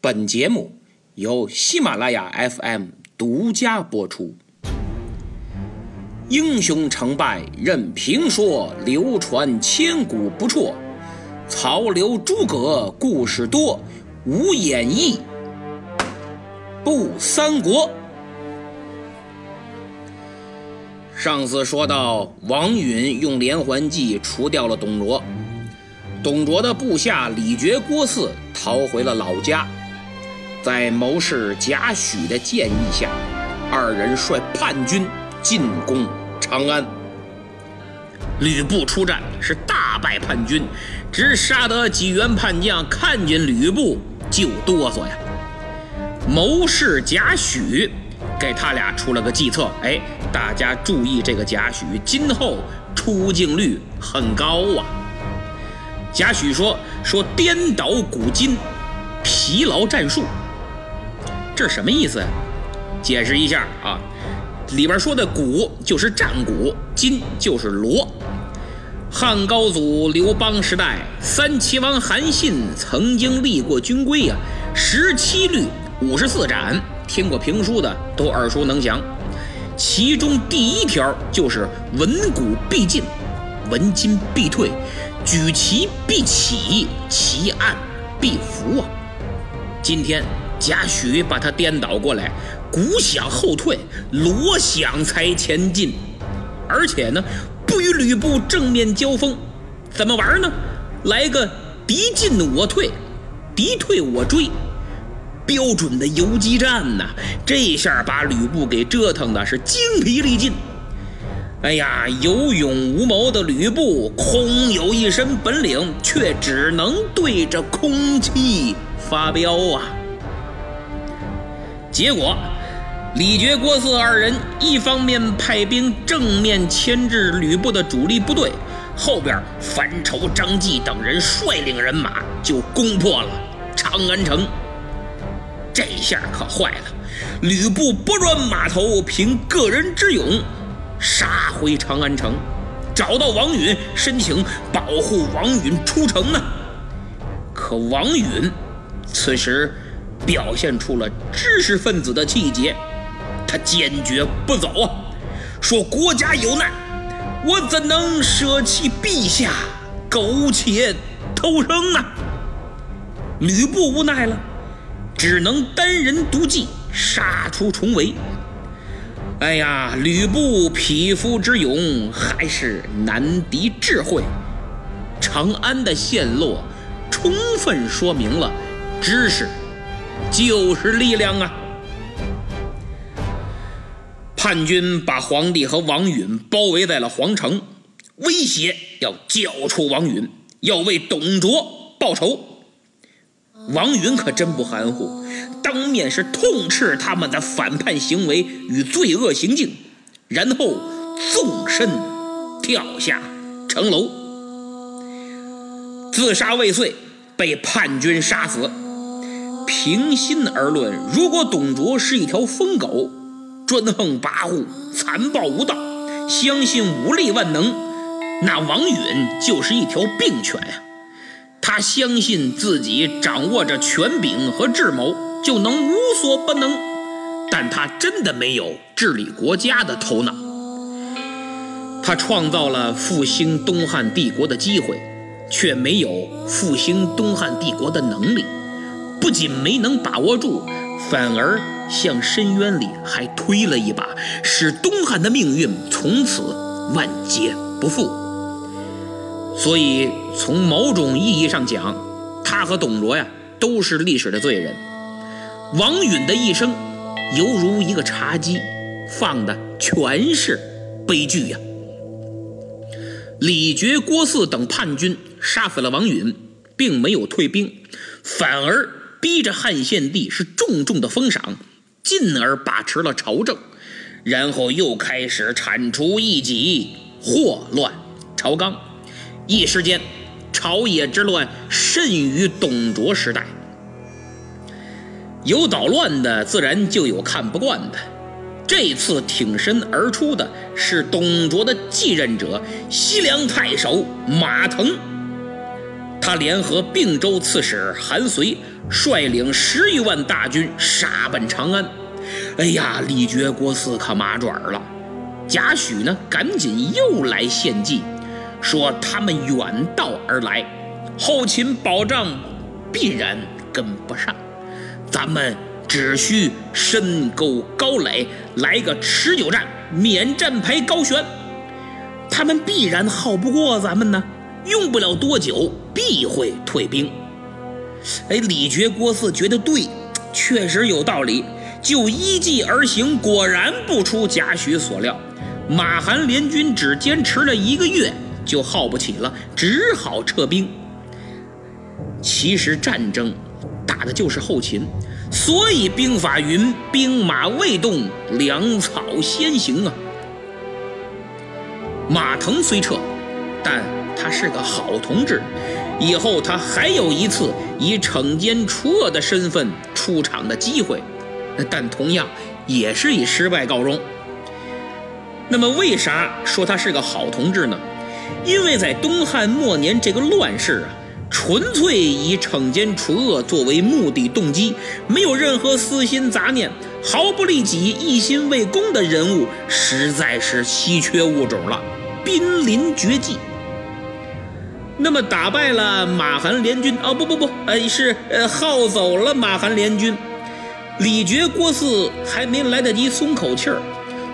本节目由喜马拉雅 FM 独家播出。英雄成败任评说，流传千古不辍。曹刘诸葛故事多，无演义不三国。上次说到，王允用连环计除掉了董卓，董卓的部下李傕、郭汜逃回了老家。在谋士贾诩的建议下，二人率叛军进攻长安。吕布出战是大败叛军，只杀得几员叛将看见吕布就哆嗦呀。谋士贾诩给他俩出了个计策，哎，大家注意这个贾诩今后出镜率很高啊。贾诩说说颠倒古今，疲劳战术。这是什么意思呀？解释一下啊，里边说的鼓就是战鼓，金就是锣。汉高祖刘邦时代，三齐王韩信曾经立过军规呀，十七律五十四斩，听过评书的都耳熟能详。其中第一条就是闻鼓必进，闻金必退，举旗必起，旗暗必伏啊。今天。贾诩把他颠倒过来，鼓响后退，锣响才前进，而且呢，不与吕布正面交锋，怎么玩呢？来个敌进我退，敌退我追，标准的游击战呐！这下把吕布给折腾的是精疲力尽。哎呀，有勇无谋的吕布，空有一身本领，却只能对着空气发飙啊！结果，李傕、郭汜二人一方面派兵正面牵制吕布的主力部队，后边樊稠、张济等人率领人马就攻破了长安城。这下可坏了，吕布拨乱马头，凭个人之勇杀回长安城，找到王允申请保护王允出城呢。可王允此时。表现出了知识分子的气节，他坚决不走啊！说国家有难，我怎能舍弃陛下，苟且偷生呢？吕布无奈了，只能单人独骑杀出重围。哎呀，吕布匹夫之勇还是难敌智慧。长安的陷落，充分说明了知识。就是力量啊！叛军把皇帝和王允包围在了皇城，威胁要交出王允，要为董卓报仇。王允可真不含糊，当面是痛斥他们的反叛行为与罪恶行径，然后纵身跳下城楼，自杀未遂，被叛军杀死。平心而论，如果董卓是一条疯狗，专横跋扈、残暴无道，相信武力万能，那王允就是一条病犬呀。他相信自己掌握着权柄和智谋，就能无所不能，但他真的没有治理国家的头脑。他创造了复兴东汉帝国的机会，却没有复兴东汉帝国的能力。不仅没能把握住，反而向深渊里还推了一把，使东汉的命运从此万劫不复。所以，从某种意义上讲，他和董卓呀都是历史的罪人。王允的一生犹如一个茶几，放的全是悲剧呀。李傕、郭汜等叛军杀死了王允，并没有退兵，反而。逼着汉献帝是重重的封赏，进而把持了朝政，然后又开始铲除异己，祸乱朝纲。一时间，朝野之乱甚于董卓时代。有捣乱的，自然就有看不惯的。这次挺身而出的是董卓的继任者西凉太守马腾。他联合并州刺史韩遂，率领十余万大军杀奔长安。哎呀，李傕郭汜可麻爪了。贾诩呢，赶紧又来献计，说他们远道而来，后勤保障必然跟不上，咱们只需深沟高垒，来个持久战，免战牌高悬，他们必然耗不过咱们呢。用不了多久，必会退兵。哎，李傕郭汜觉得对，确实有道理，就依计而行。果然不出贾诩所料，马韩联军只坚持了一个月，就耗不起了，只好撤兵。其实战争打的就是后勤，所以兵法云：兵马未动，粮草先行啊。马腾虽撤，但。他是个好同志，以后他还有一次以惩奸除恶的身份出场的机会，但同样也是以失败告终。那么，为啥说他是个好同志呢？因为在东汉末年这个乱世啊，纯粹以惩奸除恶作为目的动机，没有任何私心杂念，毫不利己、一心为公的人物，实在是稀缺物种了，濒临绝迹。那么打败了马韩联军哦不不不，呃是呃耗走了马韩联军，李傕郭汜还没来得及松口气儿，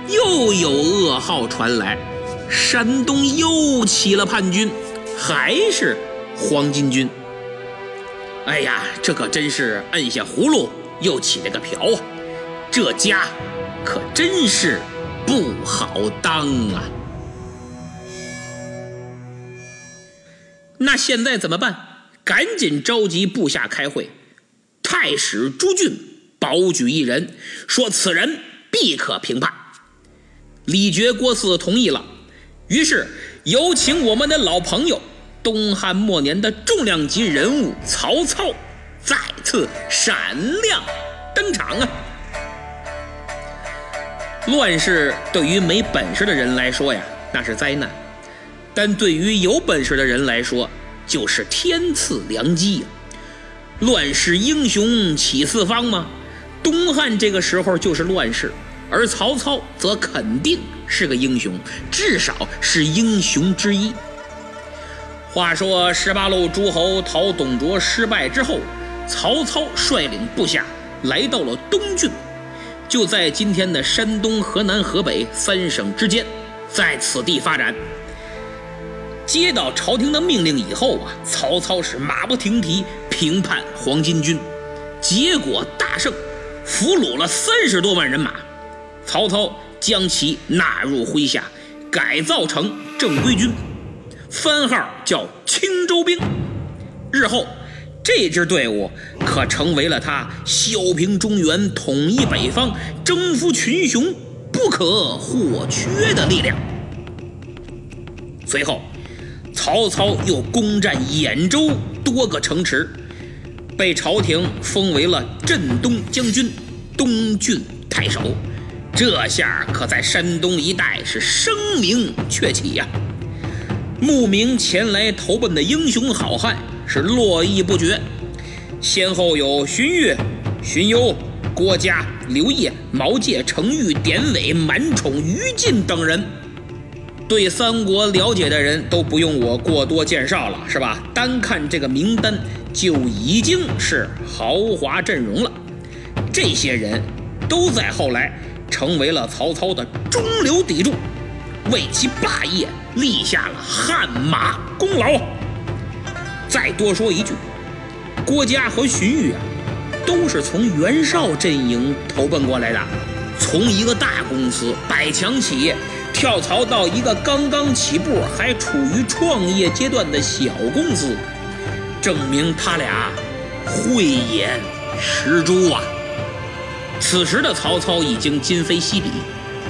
又有噩耗传来，山东又起了叛军，还是黄巾军。哎呀，这可真是摁下葫芦又起了个瓢啊，这家可真是不好当啊。那现在怎么办？赶紧召集部下开会。太史朱俊保举一人，说此人必可平叛。李傕郭汜同意了，于是有请我们的老朋友，东汉末年的重量级人物曹操再次闪亮登场啊！乱世对于没本事的人来说呀，那是灾难。但对于有本事的人来说，就是天赐良机呀！乱世英雄起四方吗？东汉这个时候就是乱世，而曹操则肯定是个英雄，至少是英雄之一。话说十八路诸侯讨董卓失败之后，曹操率领部下来到了东郡，就在今天的山东、河南、河北三省之间，在此地发展。接到朝廷的命令以后啊，曹操是马不停蹄平叛黄巾军，结果大胜，俘虏了三十多万人马。曹操将其纳入麾下，改造成正规军，番号叫青州兵。日后，这支队伍可成为了他削平中原、统一北方、征服群雄不可或缺的力量。随后。曹操又攻占兖州多个城池，被朝廷封为了镇东将军、东郡太守。这下可在山东一带是声名鹊起呀！慕名前来投奔的英雄好汉是络绎不绝，先后有荀彧、荀攸、郭嘉、刘烨、毛玠、程昱、典韦、满宠、于禁等人。对三国了解的人都不用我过多介绍了，是吧？单看这个名单就已经是豪华阵容了。这些人都在后来成为了曹操的中流砥柱，为其霸业立下了汗马功劳。再多说一句，郭嘉和荀彧啊，都是从袁绍阵营投奔过来的，从一个大公司百强企业。跳槽到一个刚刚起步、还处于创业阶段的小公司，证明他俩慧眼识珠啊！此时的曹操已经今非昔比，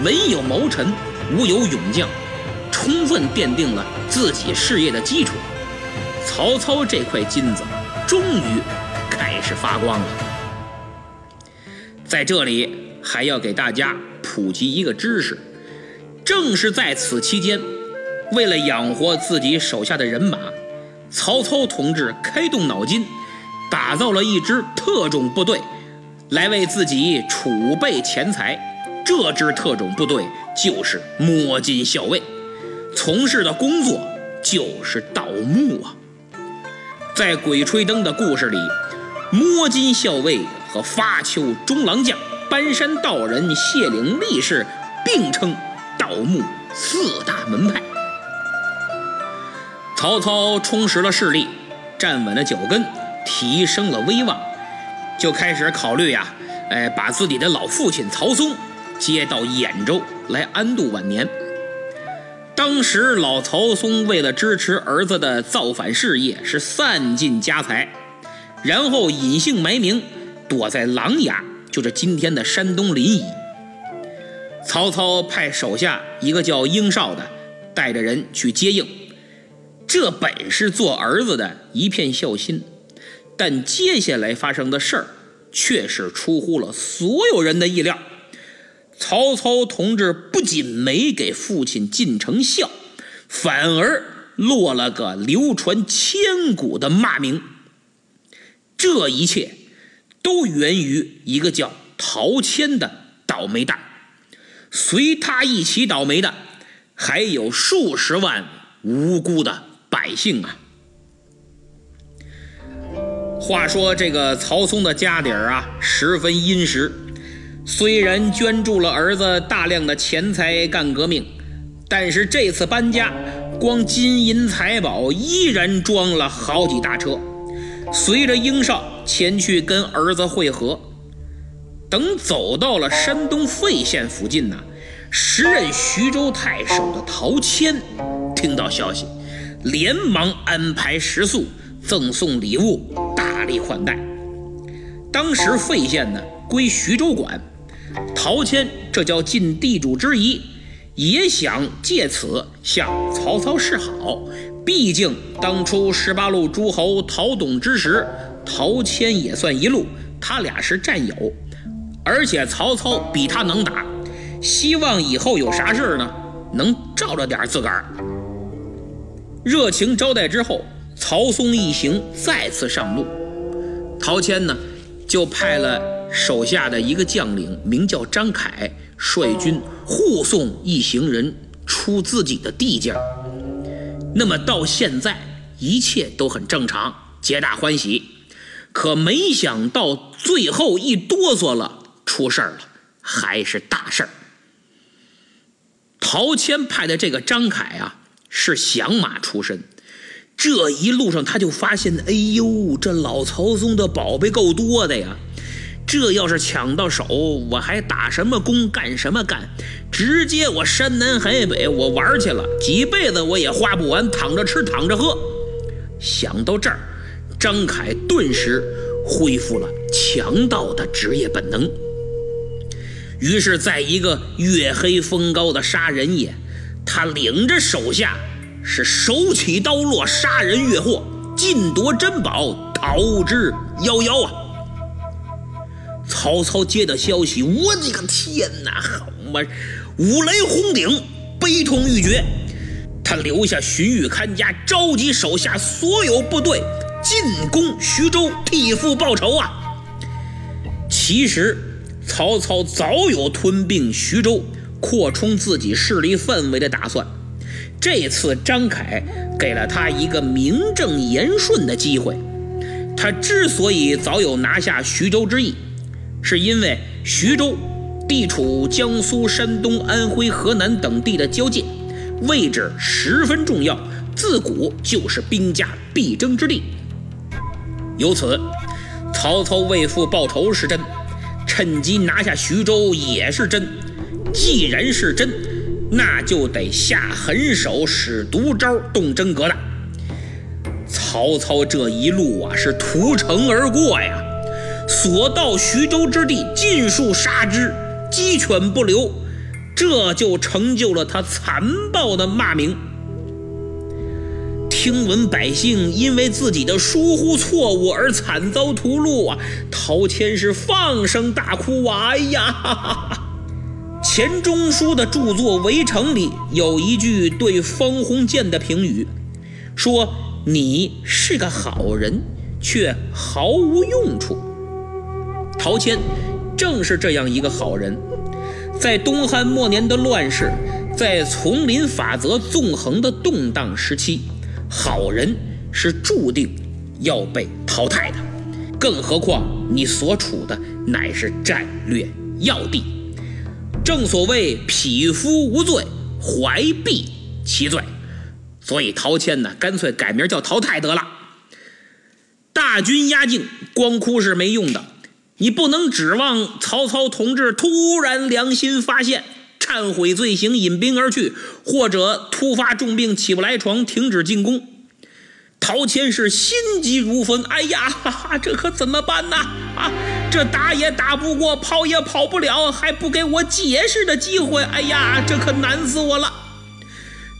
文有谋臣，武有勇将，充分奠定了自己事业的基础。曹操这块金子终于开始发光了。在这里还要给大家普及一个知识。正是在此期间，为了养活自己手下的人马，曹操同志开动脑筋，打造了一支特种部队，来为自己储备钱财。这支特种部队就是摸金校尉，从事的工作就是盗墓啊。在《鬼吹灯》的故事里，摸金校尉和发丘中郎将、搬山道人谢岭力士并称盗墓四大门派。曹操充实了势力，站稳了脚跟，提升了威望，就开始考虑呀，哎，把自己的老父亲曹嵩接到兖州来安度晚年。当时老曹嵩为了支持儿子的造反事业，是散尽家财，然后隐姓埋名，躲在琅琊，就是今天的山东临沂。曹操派手下一个叫英绍的，带着人去接应。这本是做儿子的一片孝心，但接下来发生的事儿却是出乎了所有人的意料。曹操同志不仅没给父亲尽成孝，反而落了个流传千古的骂名。这一切都源于一个叫陶谦的倒霉蛋，随他一起倒霉的还有数十万无辜的。百姓啊！话说这个曹嵩的家底儿啊，十分殷实。虽然捐助了儿子大量的钱财干革命，但是这次搬家，光金银财宝依然装了好几大车。随着英少前去跟儿子会合，等走到了山东费县附近呢，时任徐州太守的陶谦听到消息。连忙安排食宿，赠送礼物，大力款待。当时费县呢归徐州管，陶谦这叫尽地主之谊，也想借此向曹操示好。毕竟当初十八路诸侯讨董之时，陶谦也算一路，他俩是战友，而且曹操比他能打，希望以后有啥事呢，能照着点自个儿。热情招待之后，曹嵩一行再次上路。陶谦呢，就派了手下的一个将领，名叫张凯，率军护送一行人出自己的地界。那么到现在，一切都很正常，皆大欢喜。可没想到最后一哆嗦了，出事儿了，还是大事儿。陶谦派的这个张凯啊。是响马出身，这一路上他就发现，哎呦，这老曹松的宝贝够多的呀！这要是抢到手，我还打什么工干什么干？直接我山南海北我玩去了，几辈子我也花不完，躺着吃躺着喝。想到这儿，张凯顿时恢复了强盗的职业本能。于是，在一个月黑风高的杀人夜。他领着手下是手起刀落，杀人越货，尽夺珍宝，逃之夭夭啊！曹操接到消息，我的个天哪，好嘛，五雷轰顶，悲痛欲绝。他留下荀彧看家，召集手下所有部队进攻徐州，替父报仇啊！其实曹操早有吞并徐州。扩充自己势力范围的打算，这次张凯给了他一个名正言顺的机会。他之所以早有拿下徐州之意，是因为徐州地处江苏、山东、安徽、河南等地的交界，位置十分重要，自古就是兵家必争之地。由此，曹操为父报仇是真，趁机拿下徐州也是真。既然是真，那就得下狠手，使毒招，动真格的。曹操这一路啊，是屠城而过呀，所到徐州之地，尽数杀之，鸡犬不留，这就成就了他残暴的骂名。听闻百姓因为自己的疏忽错误而惨遭屠戮啊，陶谦是放声大哭啊！哎呀！钱钟书的著作《围城》里有一句对方鸿渐的评语，说：“你是个好人，却毫无用处。陶谦正是这样一个好人，在东汉末年的乱世，在丛林法则纵横的动荡时期，好人是注定要被淘汰的。更何况你所处的乃是战略要地。正所谓匹夫无罪，怀璧其罪。所以陶谦呢，干脆改名叫陶泰得了。大军压境，光哭是没用的。你不能指望曹操同志突然良心发现，忏悔罪行，引兵而去，或者突发重病起不来床，停止进攻。陶谦是心急如焚，哎呀，哈哈，这可怎么办呢？啊，这打也打不过，跑也跑不了，还不给我解释的机会，哎呀，这可难死我了。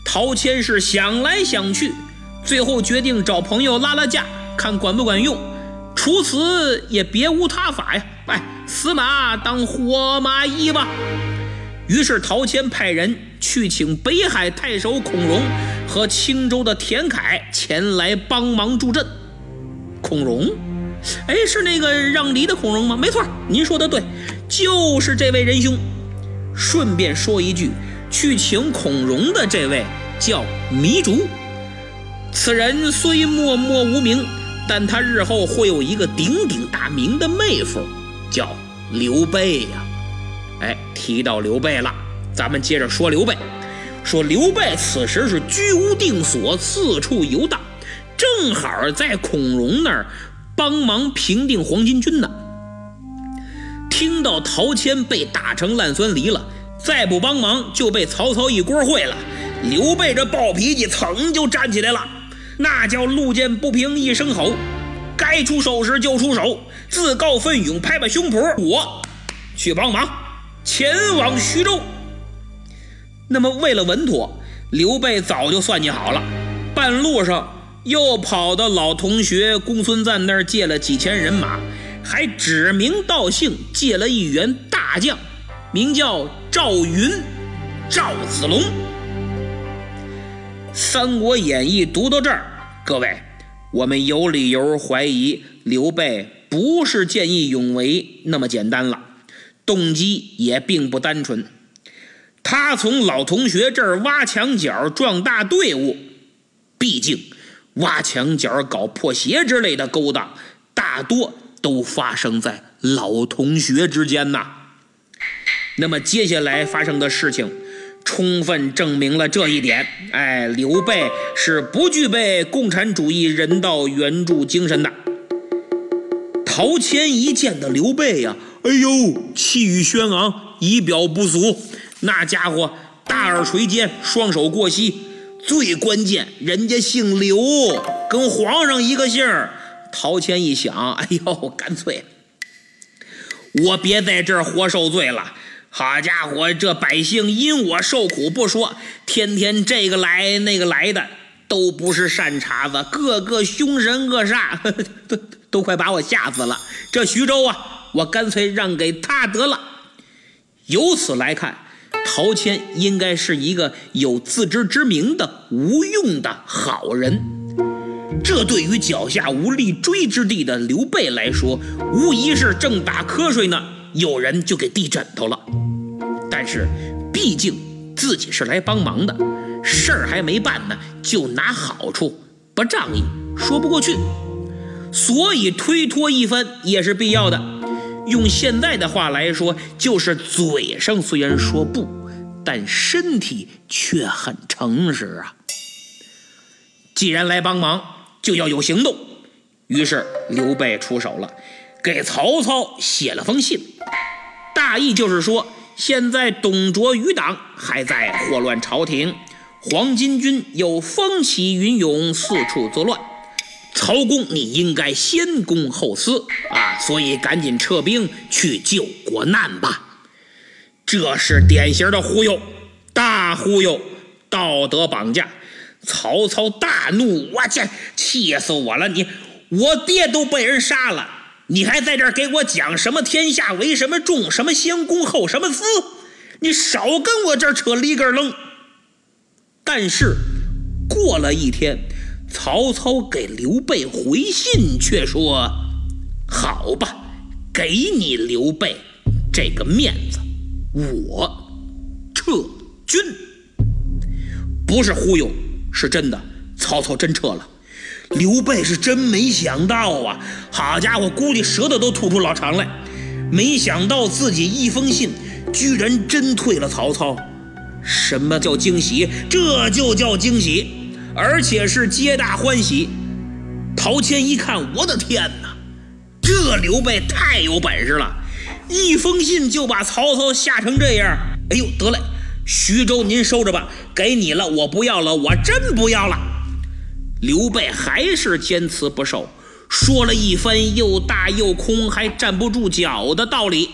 陶谦是想来想去，最后决定找朋友拉拉架，看管不管用。除此也别无他法呀！哎，死马当活马医吧。于是陶谦派人去请北海太守孔融和青州的田凯前来帮忙助阵。孔融，哎，是那个让梨的孔融吗？没错，您说的对，就是这位仁兄。顺便说一句，去请孔融的这位叫糜竺，此人虽默默无名。但他日后会有一个鼎鼎大名的妹夫，叫刘备呀。哎，提到刘备了，咱们接着说刘备。说刘备此时是居无定所，四处游荡，正好在孔融那儿帮忙平定黄巾军呢。听到陶谦被打成烂酸梨了，再不帮忙就被曹操一锅烩了。刘备这暴脾气噌就站起来了。那叫路见不平一声吼，该出手时就出手，自告奋勇，拍拍胸脯，我去帮忙，前往徐州。那么为了稳妥，刘备早就算计好了，半路上又跑到老同学公孙瓒那儿借了几千人马，还指名道姓借了一员大将，名叫赵云，赵子龙。《三国演义》读到这儿，各位，我们有理由怀疑刘备不是见义勇为那么简单了，动机也并不单纯。他从老同学这儿挖墙脚壮大队伍，毕竟挖墙脚搞破鞋之类的勾当，大多都发生在老同学之间呐。那么接下来发生的事情。充分证明了这一点。哎，刘备是不具备共产主义人道援助精神的。陶谦一见到刘备呀，哎呦，气宇轩昂，仪表不俗。那家伙大耳垂肩，双手过膝，最关键，人家姓刘，跟皇上一个姓陶谦一想，哎呦，干脆我别在这儿活受罪了。好家伙，这百姓因我受苦不说，天天这个来那个来的，都不是善茬子，个个凶神恶煞，都都快把我吓死了。这徐州啊，我干脆让给他得了。由此来看，陶谦应该是一个有自知之明的无用的好人。这对于脚下无立锥之地的刘备来说，无疑是正打瞌睡呢，有人就给递枕头了。但是，毕竟自己是来帮忙的，事儿还没办呢，就拿好处，不仗义，说不过去，所以推脱一番也是必要的。用现在的话来说，就是嘴上虽然说不，但身体却很诚实啊。既然来帮忙，就要有行动。于是刘备出手了，给曹操写了封信，大意就是说。现在董卓余党还在祸乱朝廷，黄巾军又风起云涌，四处作乱。曹公，你应该先公后私啊，所以赶紧撤兵去救国难吧。这是典型的忽悠，大忽悠，道德绑架。曹操大怒，我去，气死我了！你，我爹都被人杀了。你还在这儿给我讲什么天下为什么重，什么先公后什么私？你少跟我这儿扯里根楞。但是过了一天，曹操给刘备回信却说：“好吧，给你刘备这个面子，我撤军。”不是忽悠，是真的。曹操真撤了。刘备是真没想到啊！好家伙，估计舌头都吐出老长来。没想到自己一封信，居然真退了曹操。什么叫惊喜？这就叫惊喜，而且是皆大欢喜。陶谦一看，我的天哪，这刘备太有本事了，一封信就把曹操吓成这样。哎呦，得嘞，徐州您收着吧，给你了，我不要了，我真不要了。刘备还是坚持不受，说了一番又大又空，还站不住脚的道理。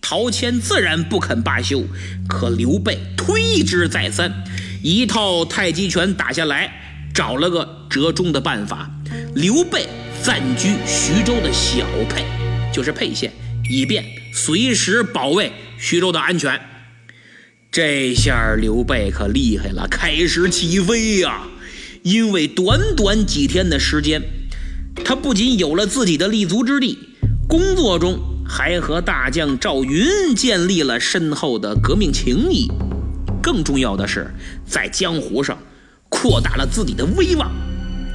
陶谦自然不肯罢休，可刘备推之再三，一套太极拳打下来，找了个折中的办法。刘备暂居徐州的小沛，就是沛县，以便随时保卫徐州的安全。这下刘备可厉害了，开始起飞呀！因为短短几天的时间，他不仅有了自己的立足之地，工作中。还和大将赵云建立了深厚的革命情谊，更重要的是，在江湖上扩大了自己的威望，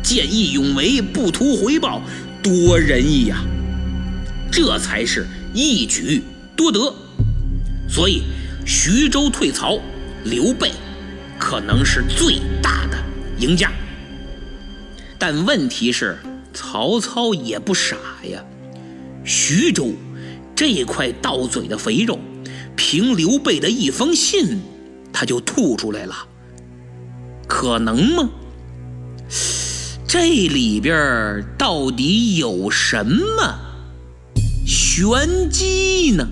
见义勇为，不图回报，多仁义呀！这才是一举多得。所以，徐州退曹，刘备可能是最大的赢家。但问题是，曹操也不傻呀，徐州。这块到嘴的肥肉，凭刘备的一封信，他就吐出来了，可能吗？这里边到底有什么玄机呢？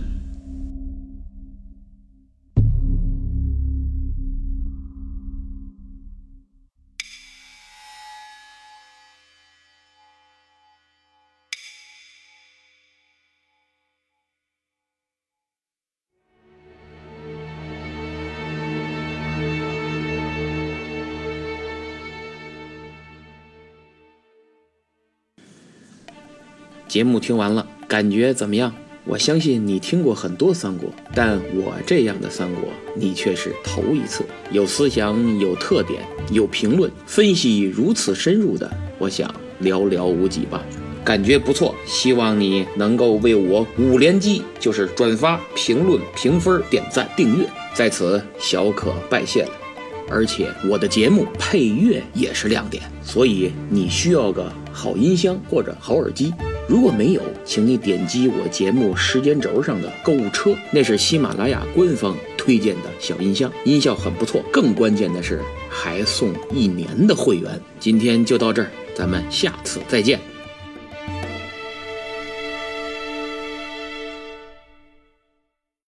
节目听完了，感觉怎么样？我相信你听过很多三国，但我这样的三国你却是头一次。有思想、有特点、有评论分析如此深入的，我想寥寥无几吧。感觉不错，希望你能够为我五连击，就是转发、评论、评分、点赞、订阅，在此小可拜谢了。而且我的节目配乐也是亮点，所以你需要个好音箱或者好耳机。如果没有，请你点击我节目时间轴上的购物车，那是喜马拉雅官方推荐的小音箱，音效很不错。更关键的是，还送一年的会员。今天就到这儿，咱们下次再见。